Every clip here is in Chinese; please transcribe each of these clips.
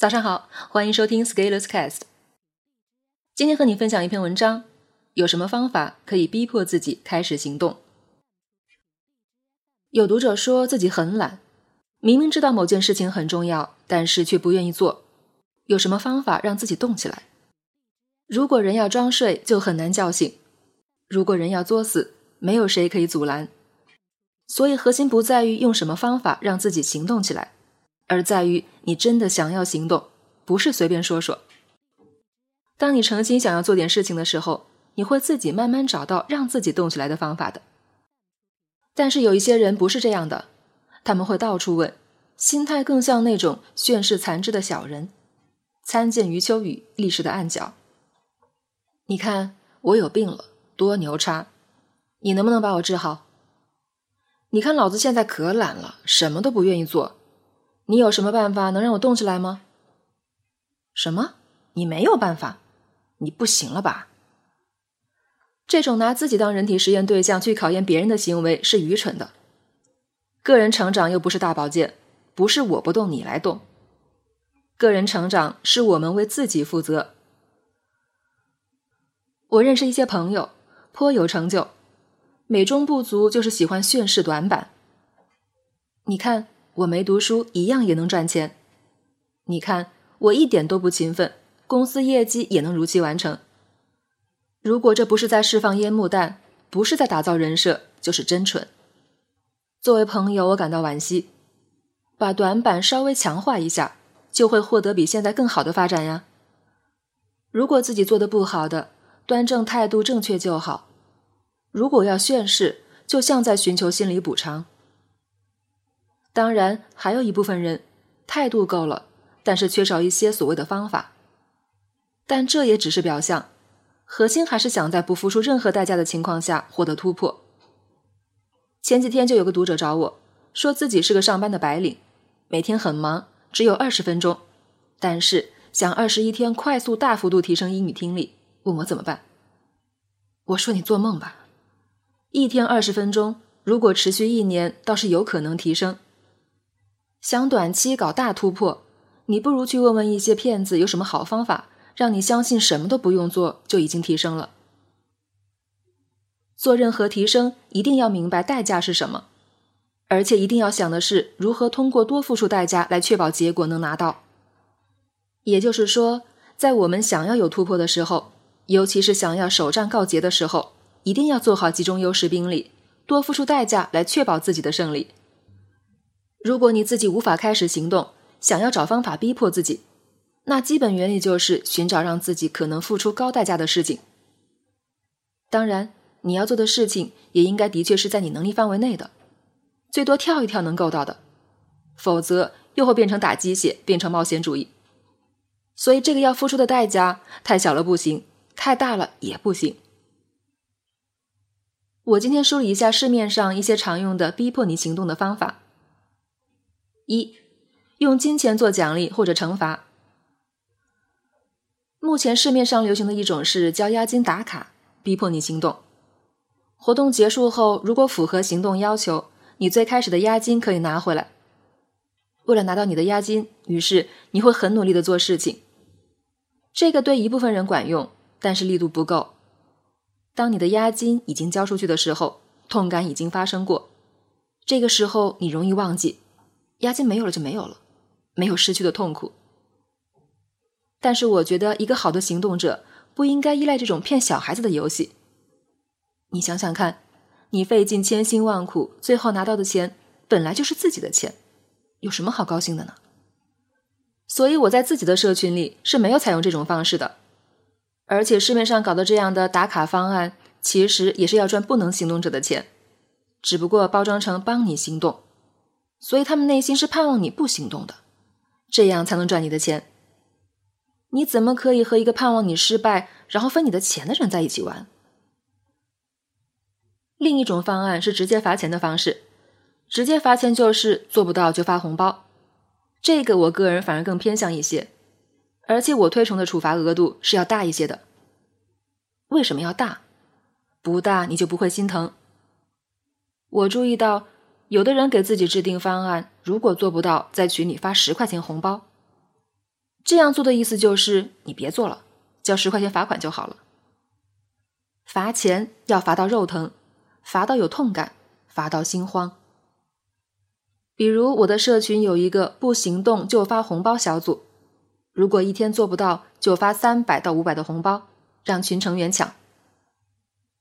早上好，欢迎收听 Scalers Cast。今天和你分享一篇文章，有什么方法可以逼迫自己开始行动？有读者说自己很懒，明明知道某件事情很重要，但是却不愿意做。有什么方法让自己动起来？如果人要装睡，就很难叫醒；如果人要作死，没有谁可以阻拦。所以核心不在于用什么方法让自己行动起来。而在于你真的想要行动，不是随便说说。当你诚心想要做点事情的时候，你会自己慢慢找到让自己动起来的方法的。但是有一些人不是这样的，他们会到处问，心态更像那种炫世残肢的小人，参见余秋雨历史的暗角。你看我有病了，多牛叉！你能不能把我治好？你看老子现在可懒了，什么都不愿意做。你有什么办法能让我动起来吗？什么？你没有办法？你不行了吧？这种拿自己当人体实验对象去考验别人的行为是愚蠢的。个人成长又不是大保健，不是我不动你来动。个人成长是我们为自己负责。我认识一些朋友，颇有成就，美中不足就是喜欢炫饰短板。你看。我没读书，一样也能赚钱。你看，我一点都不勤奋，公司业绩也能如期完成。如果这不是在释放烟幕弹，不是在打造人设，就是真蠢。作为朋友，我感到惋惜。把短板稍微强化一下，就会获得比现在更好的发展呀。如果自己做的不好的，端正态度正确就好。如果要炫饰，就像在寻求心理补偿。当然，还有一部分人态度够了，但是缺少一些所谓的方法。但这也只是表象，核心还是想在不付出任何代价的情况下获得突破。前几天就有个读者找我说自己是个上班的白领，每天很忙，只有二十分钟，但是想二十一天快速大幅度提升英语听力，问我怎么办。我说你做梦吧，一天二十分钟，如果持续一年，倒是有可能提升。想短期搞大突破，你不如去问问一些骗子有什么好方法，让你相信什么都不用做就已经提升了。做任何提升，一定要明白代价是什么，而且一定要想的是如何通过多付出代价来确保结果能拿到。也就是说，在我们想要有突破的时候，尤其是想要首战告捷的时候，一定要做好集中优势兵力，多付出代价来确保自己的胜利。如果你自己无法开始行动，想要找方法逼迫自己，那基本原理就是寻找让自己可能付出高代价的事情。当然，你要做的事情也应该的确是在你能力范围内的，最多跳一跳能够到的，否则又会变成打鸡血，变成冒险主义。所以，这个要付出的代价太小了不行，太大了也不行。我今天梳理一下市面上一些常用的逼迫你行动的方法。一，用金钱做奖励或者惩罚。目前市面上流行的一种是交押金打卡，逼迫你行动。活动结束后，如果符合行动要求，你最开始的押金可以拿回来。为了拿到你的押金，于是你会很努力的做事情。这个对一部分人管用，但是力度不够。当你的押金已经交出去的时候，痛感已经发生过。这个时候你容易忘记。押金没有了就没有了，没有失去的痛苦。但是我觉得一个好的行动者不应该依赖这种骗小孩子的游戏。你想想看，你费尽千辛万苦，最后拿到的钱本来就是自己的钱，有什么好高兴的呢？所以我在自己的社群里是没有采用这种方式的。而且市面上搞的这样的打卡方案，其实也是要赚不能行动者的钱，只不过包装成帮你行动。所以他们内心是盼望你不行动的，这样才能赚你的钱。你怎么可以和一个盼望你失败，然后分你的钱的人在一起玩？另一种方案是直接罚钱的方式，直接罚钱就是做不到就发红包。这个我个人反而更偏向一些，而且我推崇的处罚额度是要大一些的。为什么要大？不大你就不会心疼。我注意到。有的人给自己制定方案，如果做不到，再群里发十块钱红包。这样做的意思就是你别做了，交十块钱罚款就好了。罚钱要罚到肉疼，罚到有痛感，罚到心慌。比如我的社群有一个不行动就发红包小组，如果一天做不到，就发三百到五百的红包，让群成员抢。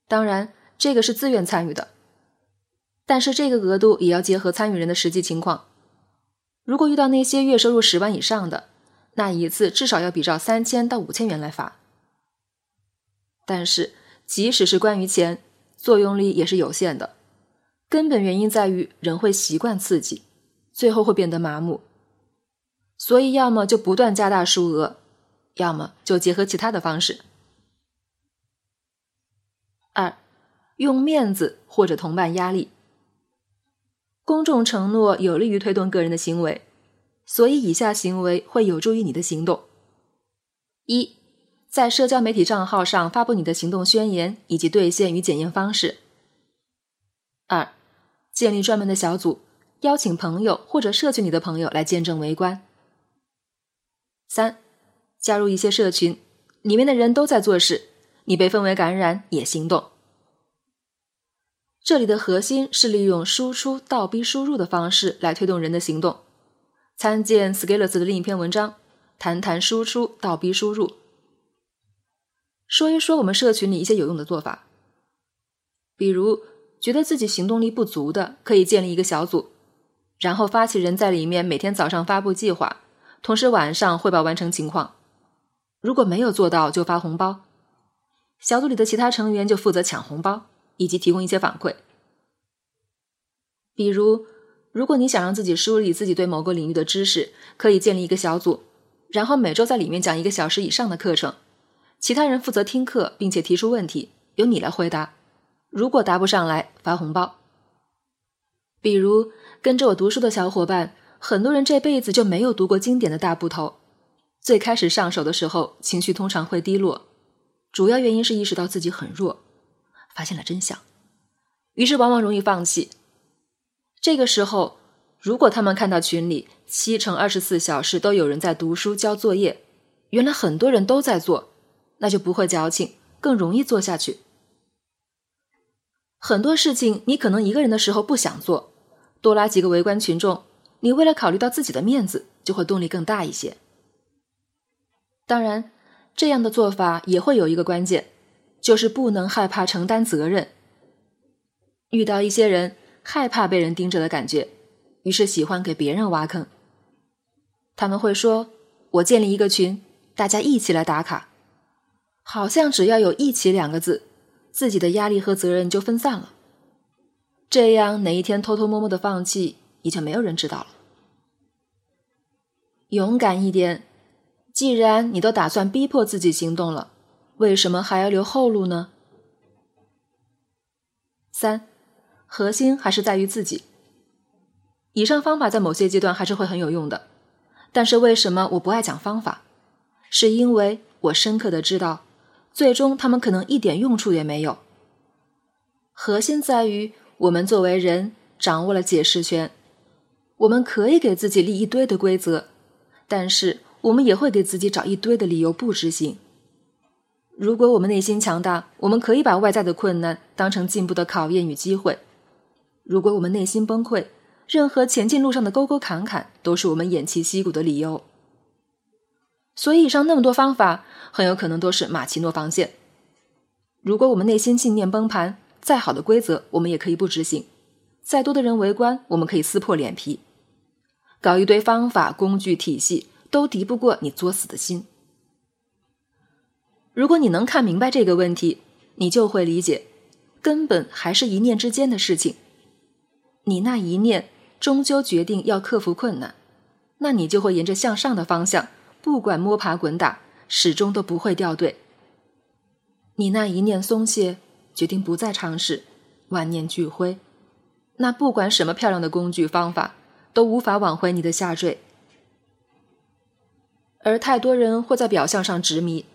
当然，这个是自愿参与的，但是这个额度也要结合参与人的实际情况。如果遇到那些月收入十万以上的，那一次至少要比照三千到五千元来罚。但是，即使是关于钱，作用力也是有限的。根本原因在于人会习惯刺激。最后会变得麻木，所以要么就不断加大数额，要么就结合其他的方式。二，用面子或者同伴压力。公众承诺有利于推动个人的行为，所以以下行为会有助于你的行动：一，在社交媒体账号上发布你的行动宣言以及兑现与检验方式；二，建立专门的小组。邀请朋友或者社群里的朋友来见证围观。三，加入一些社群，里面的人都在做事，你被氛围感染也行动。这里的核心是利用输出倒逼输入的方式来推动人的行动。参见 Scalers 的另一篇文章，谈谈输出倒逼输入。说一说我们社群里一些有用的做法，比如觉得自己行动力不足的，可以建立一个小组。然后发起人在里面每天早上发布计划，同时晚上汇报完成情况。如果没有做到，就发红包。小组里的其他成员就负责抢红包，以及提供一些反馈。比如，如果你想让自己梳理自己对某个领域的知识，可以建立一个小组，然后每周在里面讲一个小时以上的课程，其他人负责听课，并且提出问题，由你来回答。如果答不上来，发红包。比如。跟着我读书的小伙伴，很多人这辈子就没有读过经典的大部头。最开始上手的时候，情绪通常会低落，主要原因是意识到自己很弱，发现了真相，于是往往容易放弃。这个时候，如果他们看到群里七乘二十四小时都有人在读书交作业，原来很多人都在做，那就不会矫情，更容易做下去。很多事情你可能一个人的时候不想做。多拉几个围观群众，你为了考虑到自己的面子，就会动力更大一些。当然，这样的做法也会有一个关键，就是不能害怕承担责任。遇到一些人害怕被人盯着的感觉，于是喜欢给别人挖坑。他们会说：“我建立一个群，大家一起来打卡。”好像只要有一起两个字，自己的压力和责任就分散了。这样哪一天偷偷摸摸的放弃，也就没有人知道了。勇敢一点，既然你都打算逼迫自己行动了，为什么还要留后路呢？三，核心还是在于自己。以上方法在某些阶段还是会很有用的，但是为什么我不爱讲方法？是因为我深刻的知道，最终他们可能一点用处也没有。核心在于。我们作为人，掌握了解释权，我们可以给自己立一堆的规则，但是我们也会给自己找一堆的理由不执行。如果我们内心强大，我们可以把外在的困难当成进步的考验与机会；如果我们内心崩溃，任何前进路上的沟沟坎坎都是我们偃旗息鼓的理由。所以，以上那么多方法，很有可能都是马奇诺防线。如果我们内心信念崩盘，再好的规则，我们也可以不执行；再多的人围观，我们可以撕破脸皮，搞一堆方法、工具、体系，都敌不过你作死的心。如果你能看明白这个问题，你就会理解，根本还是一念之间的事情。你那一念终究决定要克服困难，那你就会沿着向上的方向，不管摸爬滚打，始终都不会掉队。你那一念松懈。决定不再尝试，万念俱灰。那不管什么漂亮的工具方法，都无法挽回你的下坠。而太多人会在表象上执迷，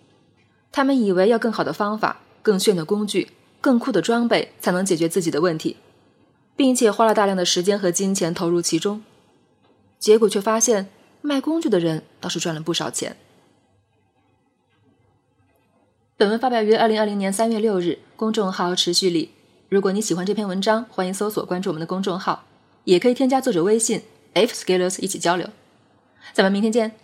他们以为要更好的方法、更炫的工具、更酷的装备才能解决自己的问题，并且花了大量的时间和金钱投入其中，结果却发现卖工具的人倒是赚了不少钱。本文发表于二零二零年三月六日，公众号持续里。如果你喜欢这篇文章，欢迎搜索关注我们的公众号，也可以添加作者微信 f scalers 一起交流。咱们明天见。